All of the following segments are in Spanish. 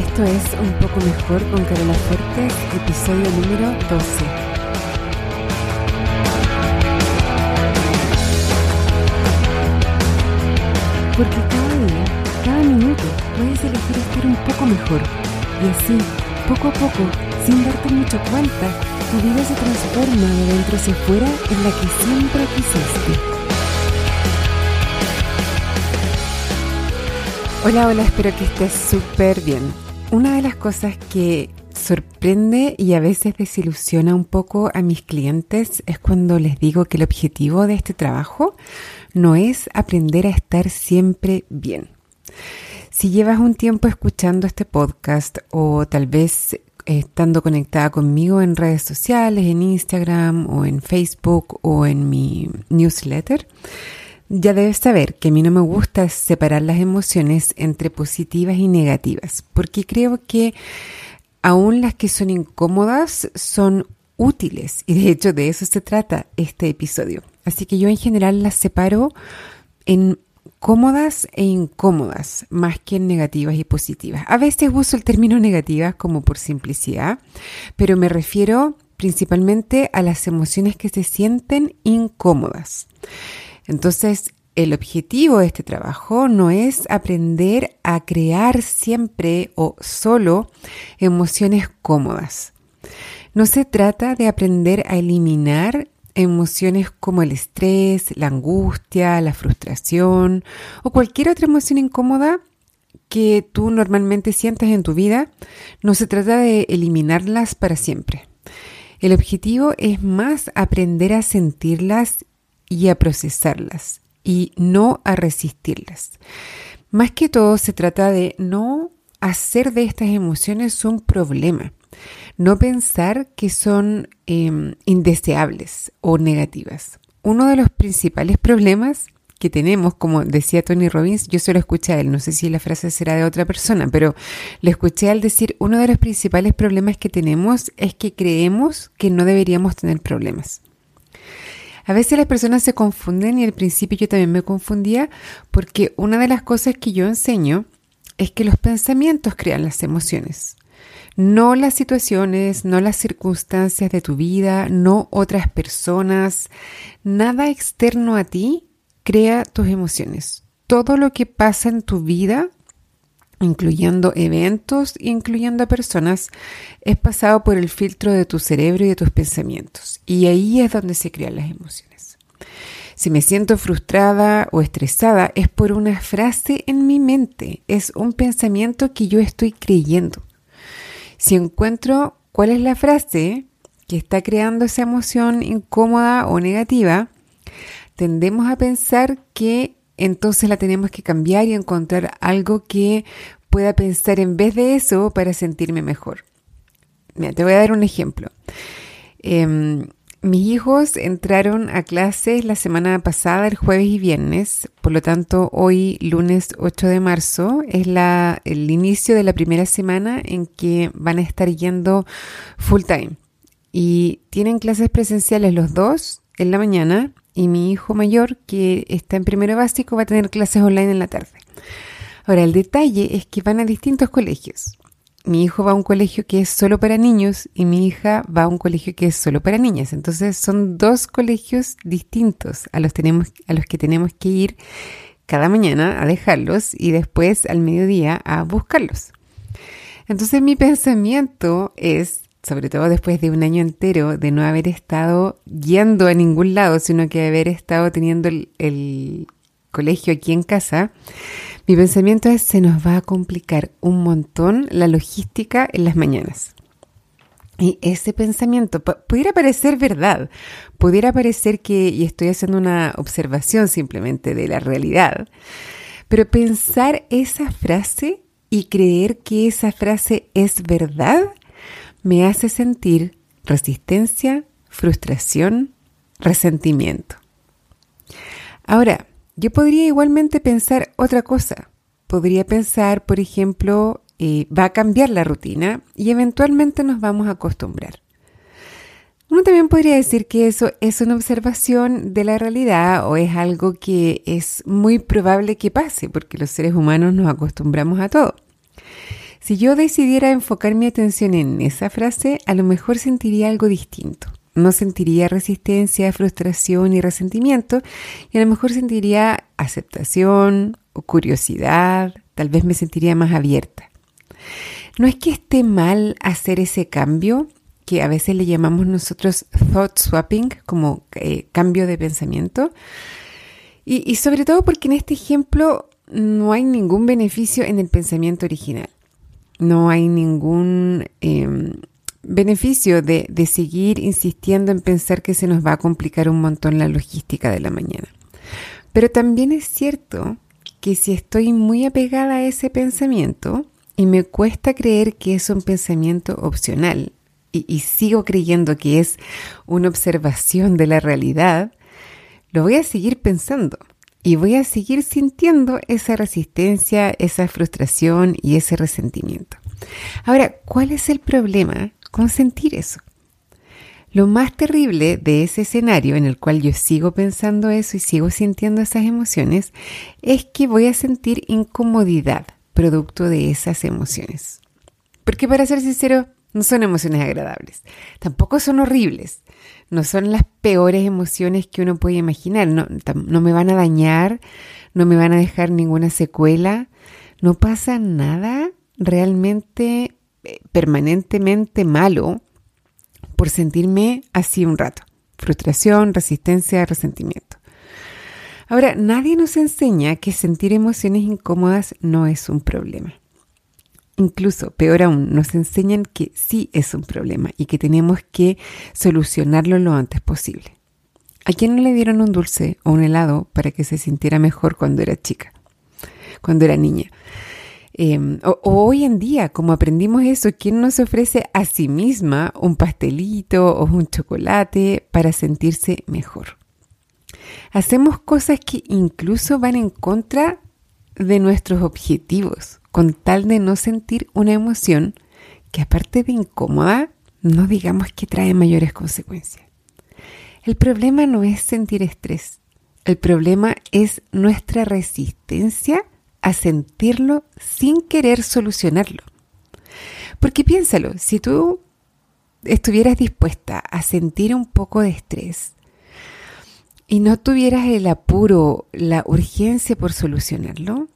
Esto es Un poco mejor con Carola Fuertes, episodio número 12. Porque cada día, cada minuto, puedes elegir estar un poco mejor. Y así, poco a poco, sin darte mucho cuenta, tu vida se transforma de dentro hacia afuera en la que siempre quisiste. Hola, hola, espero que estés súper bien. Una de las cosas que sorprende y a veces desilusiona un poco a mis clientes es cuando les digo que el objetivo de este trabajo no es aprender a estar siempre bien. Si llevas un tiempo escuchando este podcast o tal vez estando conectada conmigo en redes sociales, en Instagram o en Facebook o en mi newsletter, ya debes saber que a mí no me gusta separar las emociones entre positivas y negativas, porque creo que aún las que son incómodas son útiles y de hecho de eso se trata este episodio. Así que yo en general las separo en cómodas e incómodas más que en negativas y positivas. A veces uso el término negativas como por simplicidad, pero me refiero principalmente a las emociones que se sienten incómodas. Entonces, el objetivo de este trabajo no es aprender a crear siempre o solo emociones cómodas. No se trata de aprender a eliminar emociones como el estrés, la angustia, la frustración o cualquier otra emoción incómoda que tú normalmente sientas en tu vida. No se trata de eliminarlas para siempre. El objetivo es más aprender a sentirlas y a procesarlas y no a resistirlas. Más que todo se trata de no hacer de estas emociones un problema, no pensar que son em, indeseables o negativas. Uno de los principales problemas que tenemos, como decía Tony Robbins, yo solo escuché a él, no sé si la frase será de otra persona, pero le escuché al decir, uno de los principales problemas que tenemos es que creemos que no deberíamos tener problemas. A veces las personas se confunden y al principio yo también me confundía porque una de las cosas que yo enseño es que los pensamientos crean las emociones. No las situaciones, no las circunstancias de tu vida, no otras personas, nada externo a ti crea tus emociones. Todo lo que pasa en tu vida incluyendo eventos, incluyendo a personas, es pasado por el filtro de tu cerebro y de tus pensamientos. Y ahí es donde se crean las emociones. Si me siento frustrada o estresada es por una frase en mi mente, es un pensamiento que yo estoy creyendo. Si encuentro cuál es la frase que está creando esa emoción incómoda o negativa, tendemos a pensar que entonces la tenemos que cambiar y encontrar algo que pueda pensar en vez de eso para sentirme mejor. Mira, te voy a dar un ejemplo. Em, mis hijos entraron a clases la semana pasada, el jueves y viernes, por lo tanto hoy, lunes 8 de marzo, es la, el inicio de la primera semana en que van a estar yendo full time. Y tienen clases presenciales los dos en la mañana y mi hijo mayor, que está en primero básico, va a tener clases online en la tarde. Ahora, el detalle es que van a distintos colegios. Mi hijo va a un colegio que es solo para niños y mi hija va a un colegio que es solo para niñas. Entonces son dos colegios distintos a los, a los que tenemos que ir cada mañana a dejarlos y después al mediodía a buscarlos. Entonces mi pensamiento es, sobre todo después de un año entero de no haber estado yendo a ningún lado, sino que haber estado teniendo el, colegio aquí en casa, mi pensamiento es se nos va a complicar un montón la logística en las mañanas. Y ese pensamiento pudiera parecer verdad, pudiera parecer que, y estoy haciendo una observación simplemente de la realidad, pero pensar esa frase y creer que esa frase es verdad me hace sentir resistencia, frustración, resentimiento. Ahora, yo podría igualmente pensar otra cosa. Podría pensar, por ejemplo, eh, va a cambiar la rutina y eventualmente nos vamos a acostumbrar. Uno también podría decir que eso es una observación de la realidad o es algo que es muy probable que pase porque los seres humanos nos acostumbramos a todo. Si yo decidiera enfocar mi atención en esa frase, a lo mejor sentiría algo distinto. No sentiría resistencia, frustración y resentimiento, y a lo mejor sentiría aceptación o curiosidad, tal vez me sentiría más abierta. No es que esté mal hacer ese cambio, que a veces le llamamos nosotros thought swapping, como eh, cambio de pensamiento, y, sobre todo porque en este ejemplo no hay ningún beneficio en el pensamiento original. No hay ningún em, beneficio de, de, seguir insistiendo en pensar que se nos va a complicar un montón la logística de la mañana. Pero también es cierto que si estoy muy apegada a ese pensamiento y me cuesta creer que es un pensamiento opcional y, y sigo creyendo que es una observación de la realidad, lo voy a seguir pensando y voy a seguir sintiendo esa resistencia, esa frustración y ese resentimiento. Ahora, ¿cuál es el problema con sentir eso? Lo más terrible de ese escenario en el cual yo sigo pensando eso y sigo sintiendo esas emociones es que voy a sentir incomodidad producto de esas emociones. Porque para ser sincero, no son emociones agradables, tampoco son horribles, no son las peores emociones que uno puede imaginar, no, me van a dañar, no me van a dejar ninguna secuela, no pasa nada realmente eh, permanentemente malo por sentirme así un rato. Frustración, resistencia, resentimiento. Ahora, nadie nos enseña que sentir emociones incómodas no es un problema. Incluso, peor aún, nos enseñan que sí es un problema y que tenemos que solucionarlo lo antes posible. ¿A quién no le dieron un dulce o un helado para que se sintiera mejor cuando era chica, cuando era niña? Em, o, hoy en día, como aprendimos eso, ¿quién nos ofrece a sí misma un pastelito o un chocolate para sentirse mejor? Hacemos cosas que incluso van en contra de nuestros objetivos con tal de no sentir una emoción que aparte de incómoda, no digamos que trae mayores consecuencias. El problema no es sentir estrés, el problema es nuestra resistencia a sentirlo sin querer solucionarlo. Porque piénsalo, si tú estuvieras dispuesta a sentir un poco de estrés y no tuvieras el apuro, la urgencia por solucionarlo,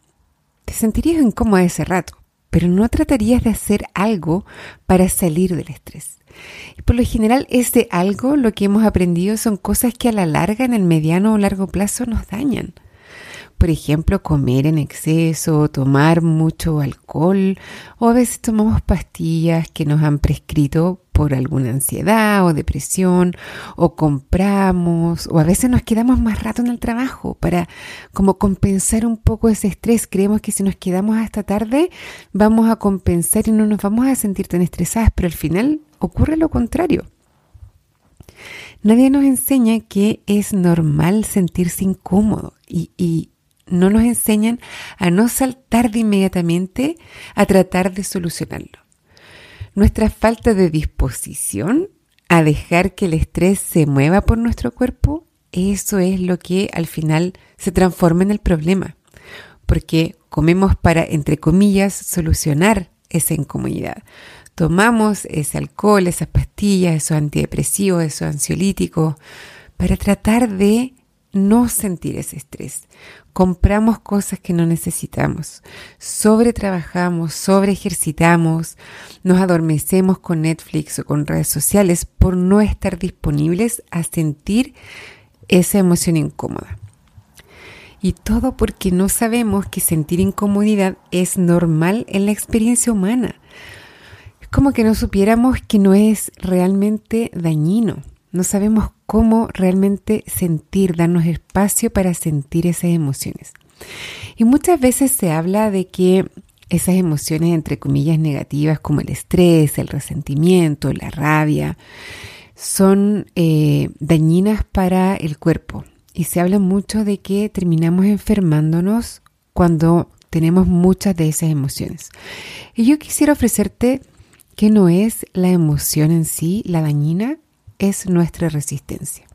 te sentirías incómoda ese rato, pero no tratarías de hacer algo para salir del estrés. Y por lo general, ese algo, lo que hemos aprendido, son cosas que a la larga, en el mediano o largo plazo, nos dañan. Por ejemplo, comer en exceso, tomar mucho alcohol o a veces tomamos pastillas que nos han prescrito por alguna ansiedad o depresión o compramos o a veces nos quedamos más rato en el trabajo para como compensar un poco ese estrés. Creemos que si nos quedamos hasta tarde vamos a compensar y no nos vamos a sentir tan estresadas, pero al final ocurre lo contrario. Nadie nos enseña que es normal sentirse incómodo y, y no nos enseñan a no saltar de inmediatamente a tratar de solucionarlo nuestra falta de disposición a dejar que el estrés se mueva por nuestro cuerpo, eso es lo que al final se transforma en el problema, porque comemos para, entre comillas, solucionar esa incomodidad. Tomamos ese alcohol, esas pastillas, esos antidepresivos, esos ansiolíticos, para tratar de no sentir ese estrés. Compramos cosas que no necesitamos, sobretrabajamos, sobre ejercitamos, nos adormecemos con Netflix o con redes sociales por no estar disponibles a sentir esa emoción incómoda. Y todo porque no sabemos que sentir incomodidad es normal en la experiencia humana. Es como que no supiéramos que no es realmente dañino no sabemos cómo realmente sentir, darnos espacio para sentir esas emociones. Y muchas veces se habla de que esas emociones, entre comillas, negativas como el estrés, el resentimiento, la rabia, son eh, dañinas para el cuerpo. Y se habla mucho de que terminamos enfermándonos cuando tenemos muchas de esas emociones. Y yo quisiera ofrecerte que no es la emoción en sí la dañina, es nuestra resistencia.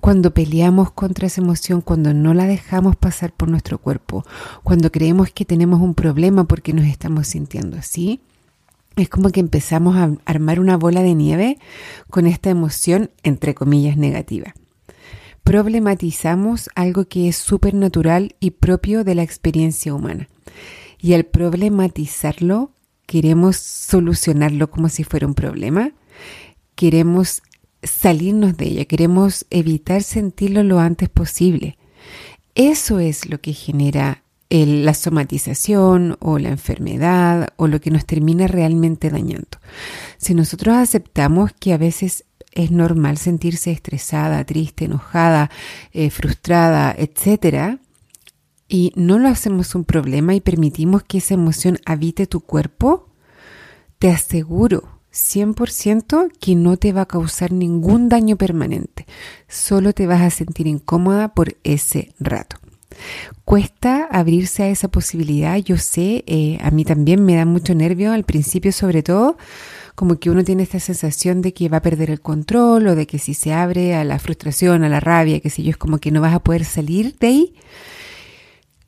cuando peleamos contra esa emoción, cuando no la dejamos pasar por nuestro cuerpo, cuando creemos que tenemos un problema porque nos estamos sintiendo así, es como que empezamos a armar una bola de nieve con esta emoción, entre comillas, negativa. Problematizamos algo que es súper natural y propio de la experiencia humana. Y al problematizarlo, queremos solucionarlo como si fuera un problema, queremos salirnos de ella, queremos evitar sentirlo lo antes posible. Eso es lo que genera la somatización o la enfermedad o lo que nos termina realmente dañando. Si nosotros aceptamos que a veces es normal sentirse estresada, triste, enojada, eh, frustrada, etc., y no lo hacemos un problema y permitimos que esa emoción habite tu cuerpo, te aseguro 100% que no te va a causar ningún daño permanente, solo te vas a sentir incómoda por ese rato. Cuesta abrirse a esa posibilidad, yo sé, eh, a mí también me da mucho nervio al principio sobre todo, como que uno tiene esta sensación de que va a perder el control o de que si se abre a la frustración, a la rabia, que sé yo, es como que no vas a poder salir de ahí.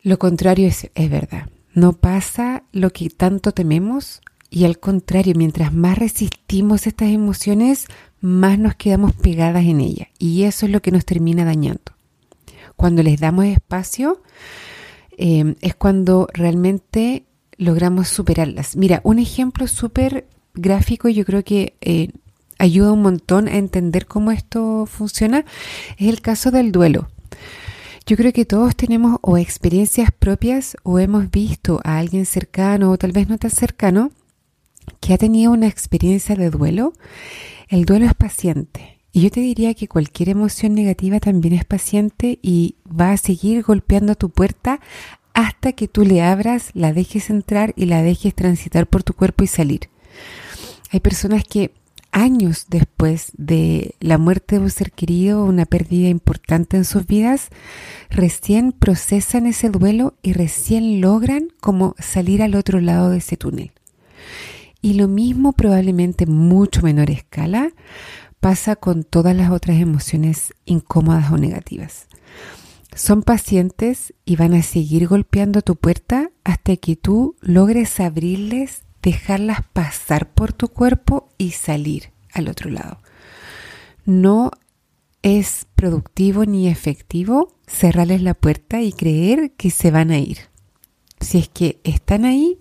Lo contrario es, es verdad, no pasa lo que tanto tememos y al contrario, mientras más resistimos estas emociones, más nos quedamos pegadas en ellas y eso es lo que nos termina dañando cuando les damos espacio, eh, es cuando realmente logramos superarlas. Mira, un ejemplo súper gráfico, yo creo que eh, ayuda un montón a entender cómo esto funciona, es el caso del duelo. Yo creo que todos tenemos o experiencias propias o hemos visto a alguien cercano o tal vez no tan cercano que ha tenido una experiencia de duelo. El duelo es paciente y yo te diría que cualquier emoción negativa también es paciente y va a seguir golpeando tu puerta hasta que tú le abras, la dejes entrar y la dejes transitar por tu cuerpo y salir. Hay personas que años después de la muerte de un ser querido, una pérdida importante en sus vidas, recién procesan ese duelo y recién logran como salir al otro lado de ese túnel. Y lo mismo probablemente en mucho menor escala pasa con todas las otras emociones incómodas o negativas. Son pacientes y van a seguir golpeando tu puerta hasta que tú logres abrirles, dejarlas pasar por tu cuerpo y salir al otro lado. No es productivo ni efectivo cerrarles la puerta y creer que se van a ir. Si es que están ahí,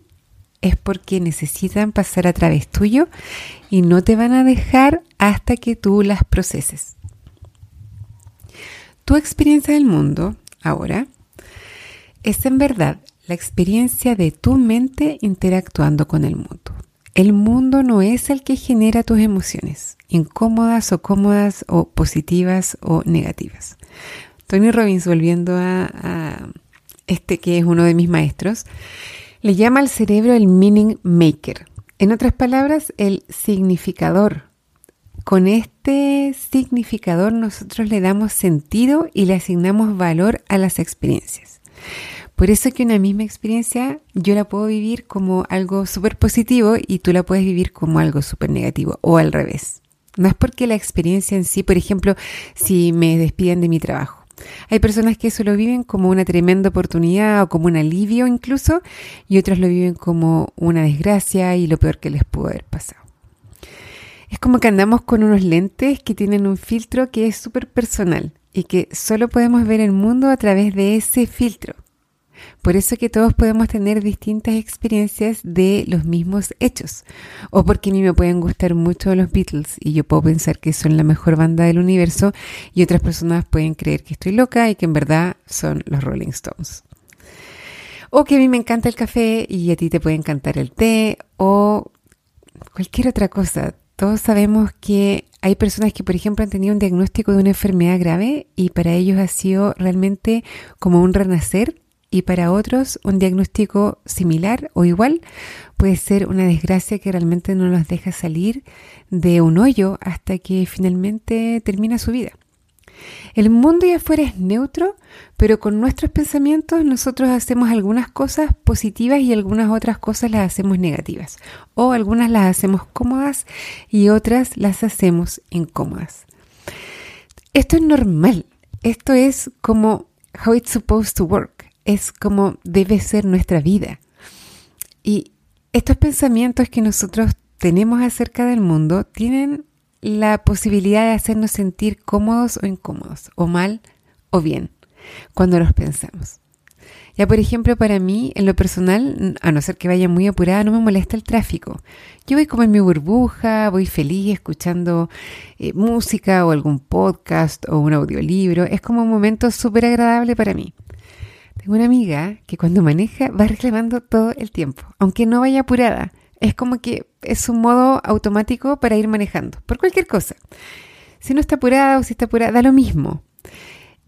es porque necesitan pasar a través tuyo y no te van a dejar hasta que tú las proceses. Tu experiencia del mundo, ahora, es en verdad la experiencia de tu mente interactuando con el mundo. El mundo no es el que genera tus emociones, incómodas o cómodas o positivas o negativas. Tony Robbins, volviendo a, a este que es uno de mis maestros, le llama al cerebro el meaning maker. En otras palabras, el significador. Con este significador nosotros le damos sentido y le asignamos valor a las experiencias. Por eso que una misma experiencia yo la puedo vivir como algo súper positivo y tú la puedes vivir como algo súper negativo o al revés. No es porque la experiencia en sí, por ejemplo, si me despiden de mi trabajo hay personas que eso lo viven como una tremenda oportunidad o como un alivio incluso, y otras lo viven como una desgracia y lo peor que les pudo haber pasado. Es como que andamos con unos lentes que tienen un filtro que es súper personal y que solo podemos ver el mundo a través de ese filtro. Por eso que todos podemos tener distintas experiencias de los mismos hechos. O porque a mí me pueden gustar mucho los Beatles y yo puedo pensar que son la mejor banda del universo y otras personas pueden creer que estoy loca y que en verdad son los Rolling Stones. O que a mí me encanta el café y a ti te puede encantar el té o cualquier otra cosa. Todos sabemos que hay personas que, por ejemplo, han tenido un diagnóstico de una enfermedad grave y para ellos ha sido realmente como un renacer y para otros un diagnóstico similar o igual puede ser una desgracia que realmente no los deja salir de un hoyo hasta que finalmente termina su vida. El mundo y afuera es neutro, pero con nuestros pensamientos nosotros hacemos algunas cosas positivas y algunas otras cosas las hacemos negativas. O algunas las hacemos cómodas y otras las hacemos incómodas. esto es normal. Esto es como how it's supposed to work. Es como debe ser nuestra vida. Y estos pensamientos que nosotros tenemos acerca del mundo tienen la posibilidad de hacernos sentir cómodos o incómodos, o mal o bien, cuando los pensamos. Ya, por ejemplo, para mí, en lo personal, a no ser que vaya muy apurada, no me molesta el tráfico. Yo voy como en mi burbuja, voy feliz escuchando eh, música o algún podcast o un audiolibro. Es como un momento súper agradable para mí. Tengo una amiga que cuando maneja va reclamando todo el tiempo, aunque no vaya apurada. Es como que es un modo automático para ir manejando, por cualquier cosa. Si no está apurada o si está apurada, da lo mismo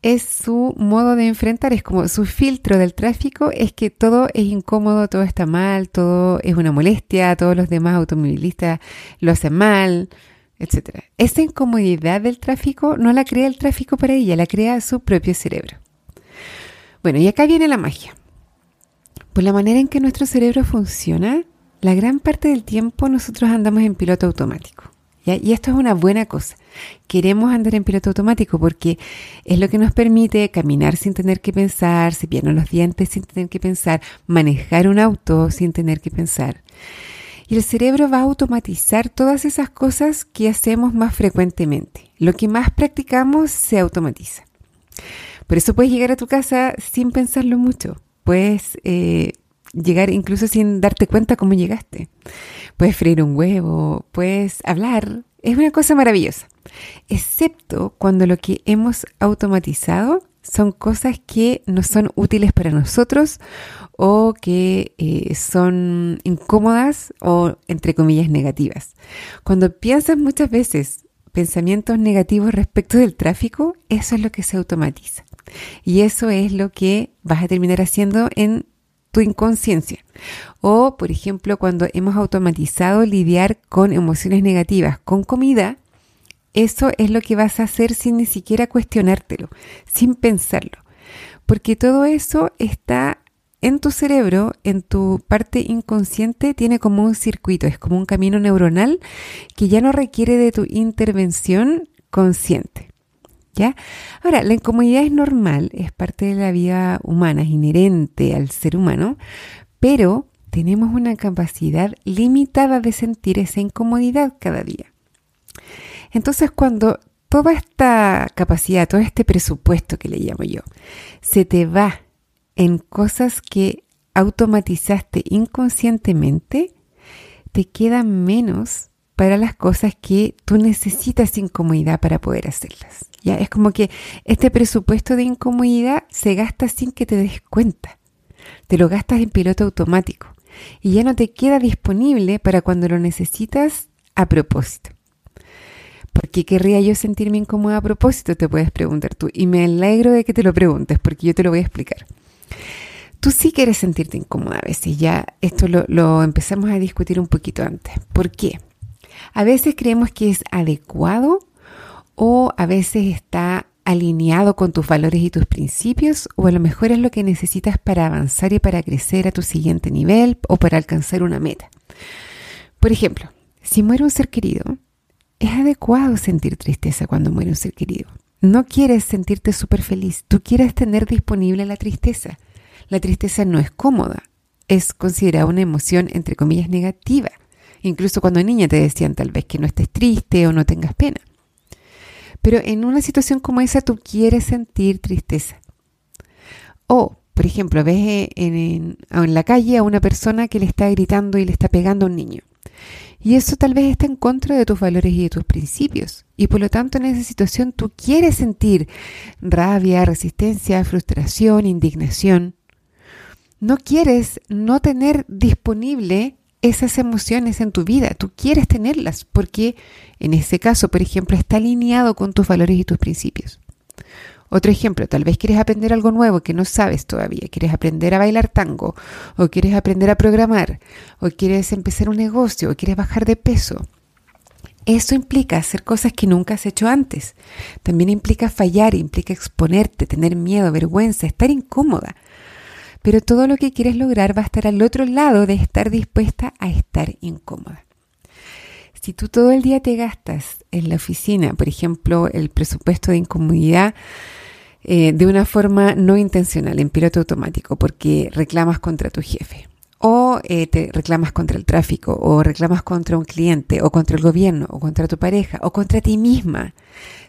es su modo de enfrentar, es como su filtro del tráfico, es que todo es incómodo, todo está mal, todo es una molestia, todos los demás automovilistas lo hacen mal, etc. Esa incomodidad del tráfico no la crea el tráfico para ella, la crea su propio cerebro. Bueno, y acá viene la magia. Por la manera en que nuestro cerebro funciona, la gran parte del tiempo nosotros andamos en piloto automático. Y esto es una buena cosa. Queremos andar en piloto automático porque es lo que nos permite caminar sin tener que pensar, cepillarnos los dientes sin tener que pensar, manejar un auto sin tener que pensar. Y el cerebro va a automatizar todas esas cosas que hacemos más frecuentemente. Lo que más practicamos se automatiza. Por eso puedes llegar a tu casa sin pensarlo mucho. Puedes eh, llegar incluso sin darte cuenta cómo llegaste. Puedes freír un huevo, puedes hablar. Es una cosa maravillosa. Excepto cuando lo que hemos automatizado son cosas que no son útiles para nosotros o que eh, son incómodas o entre comillas negativas. Cuando piensas muchas veces pensamientos negativos respecto del tráfico, eso es lo que se automatiza. Y eso es lo que vas a terminar haciendo en tu inconsciencia. O, por ejemplo, cuando hemos automatizado lidiar con emociones negativas con comida, eso es lo que vas a hacer sin ni siquiera cuestionártelo, sin pensarlo. Porque todo eso está en tu cerebro, en tu parte inconsciente, tiene como un circuito, es como un camino neuronal que ya no requiere de tu intervención consciente. ¿Ya? Ahora, la incomodidad es normal, es parte de la vida humana, es inherente al ser humano, pero tenemos una capacidad limitada de sentir esa incomodidad cada día. Entonces, cuando toda esta capacidad, todo este presupuesto que le llamo yo, se te va en cosas que automatizaste inconscientemente, te queda menos para las cosas que tú necesitas incomodidad para poder hacerlas. Ya es como que este presupuesto de incomodidad se gasta sin que te des cuenta. Te lo gastas en piloto automático y ya no te queda disponible para cuando lo necesitas a propósito. ¿Por qué querría yo sentirme incómoda a propósito? Te puedes preguntar tú. Y me alegro de que te lo preguntes porque yo te lo voy a explicar. Tú sí quieres sentirte incómoda a veces. Ya esto lo, lo empezamos a discutir un poquito antes. ¿Por qué? A veces creemos que es adecuado o a veces está alineado con tus valores y tus principios o a lo mejor es lo que necesitas para avanzar y para crecer a tu siguiente nivel o para alcanzar una meta. Por ejemplo, si muere un ser querido, es adecuado sentir tristeza cuando muere un ser querido. No quieres sentirte súper feliz, tú quieres tener disponible la tristeza. La tristeza no es cómoda, es considerada una emoción entre comillas negativa. Incluso cuando niña te decían tal vez que no estés triste o no tengas pena. Pero en una situación como esa tú quieres sentir tristeza. O, por ejemplo, ves en, en, la calle a una persona que le está gritando y le está pegando a un niño. Y eso tal vez está en contra de tus valores y de tus principios. Y por lo tanto en esa situación tú quieres sentir rabia, resistencia, frustración, indignación. No quieres no tener disponible esas emociones en tu vida. Tú quieres tenerlas porque en ese caso, por ejemplo, está alineado con tus valores y tus principios. Otro ejemplo, tal vez quieres aprender algo nuevo que no sabes todavía. Quieres aprender a bailar tango, o quieres aprender a programar, o quieres empezar un negocio, o quieres bajar de peso. Eso implica hacer cosas que nunca has hecho antes. También implica fallar, implica exponerte, tener miedo, vergüenza, estar incómoda pero todo lo que quieres lograr va a estar al otro lado de estar dispuesta a estar incómoda. Si tú todo el día te gastas en la oficina, por ejemplo, el presupuesto de incomodidad, eh, de una forma no intencional, en piloto automático, porque reclamas contra tu jefe, o eh, te reclamas contra el tráfico, o reclamas contra un cliente, o contra el gobierno, o contra tu pareja, o contra ti misma.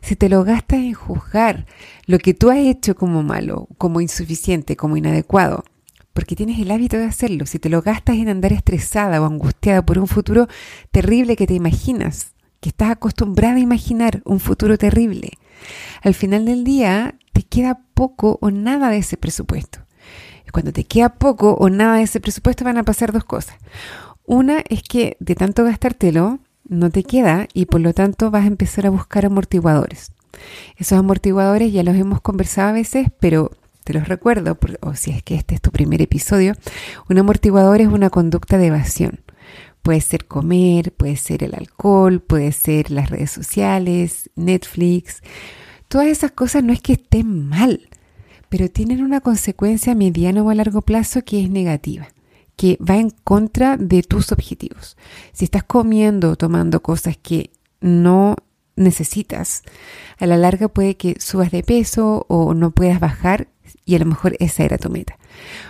Si te lo gastas en juzgar lo que tú has hecho como malo, como insuficiente, como inadecuado, porque tienes el hábito de hacerlo, si te lo gastas en andar estresada o angustiada por un futuro terrible que te imaginas, que estás acostumbrada a imaginar un futuro terrible, al final del día te queda poco o nada de ese presupuesto. Y cuando te queda poco o nada de ese presupuesto van a pasar dos cosas. Una es que de tanto gastártelo no te queda y por lo tanto vas a empezar a buscar amortiguadores. Esos amortiguadores ya los hemos conversado a veces, pero te los recuerdo, o si es que este es tu primer episodio, un amortiguador es una conducta de evasión. Puede ser comer, puede ser el alcohol, puede ser las redes sociales, Netflix. Todas esas cosas no es que estén mal, pero tienen una consecuencia a mediano o a largo plazo que es negativa, que va en contra de tus objetivos. Si estás comiendo o tomando cosas que no necesitas, a la larga puede que subas de peso o no puedas bajar y a lo mejor esa era tu meta.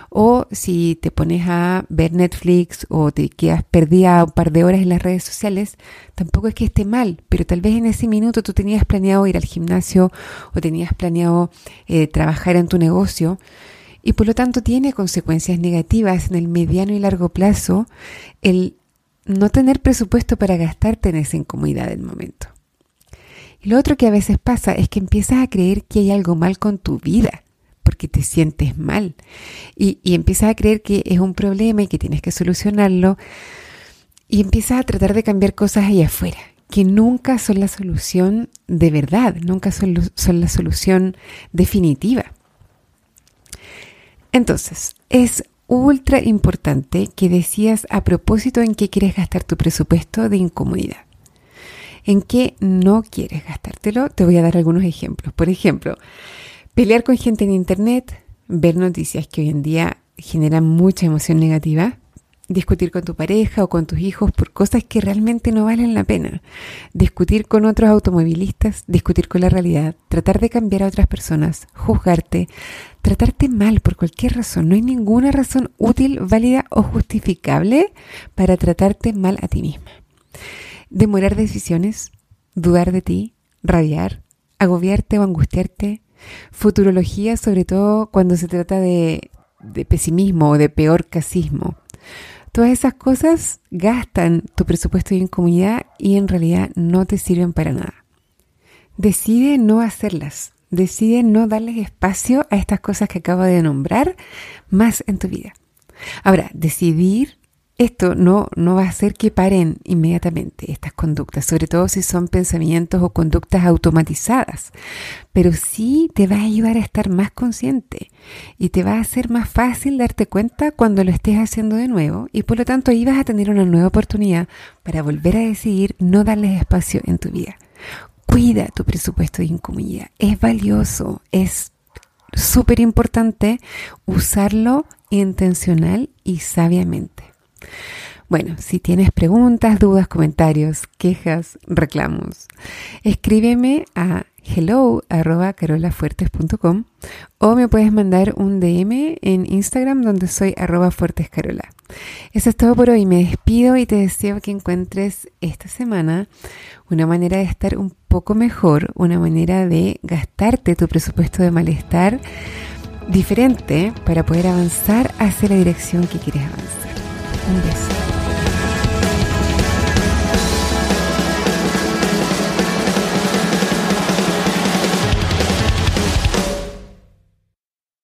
O si te pones a ver Netflix o te quedas perdida un par de horas en las redes sociales, tampoco es que esté mal, pero tal vez en ese minuto tú tenías planeado ir al gimnasio o tenías planeado eh, trabajar en tu negocio y por lo tanto tiene consecuencias negativas en el mediano y largo plazo el no tener presupuesto para gastarte en esa incomodidad del momento. Y lo otro que a veces pasa es que empiezas a creer que hay algo mal con tu vida porque te sientes mal y, empiezas a creer que es un problema y que tienes que solucionarlo y empiezas a tratar de cambiar cosas ahí afuera que nunca son la solución de verdad, nunca son, son la solución definitiva. Entonces, es ultra importante que decías a propósito en qué quieres gastar tu presupuesto de incomodidad. En qué no quieres gastártelo, te voy a dar algunos ejemplos. Por ejemplo, Pelear con gente en Internet, ver noticias que hoy en día generan mucha emoción negativa, discutir con tu pareja o con tus hijos por cosas que realmente no valen la pena, discutir con otros automovilistas, discutir con la realidad, tratar de cambiar a otras personas, juzgarte, tratarte mal por cualquier razón. No hay ninguna razón útil, válida o justificable para tratarte mal a ti misma. Demorar decisiones, dudar de ti, rabiar, agobiarte o angustiarte, Futurología, sobre todo cuando se trata de, pesimismo o de peor casismo. Todas esas cosas gastan tu presupuesto de incomodidad y en realidad no te sirven para nada. Decide no hacerlas. Decide no darles espacio a estas cosas que acabo de nombrar más en tu vida. Ahora, decidir esto no, no va a hacer que paren inmediatamente estas conductas, sobre todo si son pensamientos o conductas automatizadas, pero sí te va a ayudar a estar más consciente y te va a hacer más fácil darte cuenta cuando lo estés haciendo de nuevo y por lo tanto ahí vas a tener una nueva oportunidad para volver a decidir no darles espacio en tu vida. Cuida tu presupuesto de incomodidad, es valioso, es súper importante usarlo intencional y sabiamente. Bueno, si tienes preguntas, dudas, comentarios, quejas, reclamos, escríbeme a hello.carolafuertes.com o me puedes mandar un DM en Instagram donde soy arroba fuertescarola. Eso es todo por hoy. Me despido y te deseo que encuentres esta semana una manera de estar un poco mejor, una manera de gastarte tu presupuesto de malestar diferente para poder avanzar hacia la dirección que quieres avanzar. Un beso.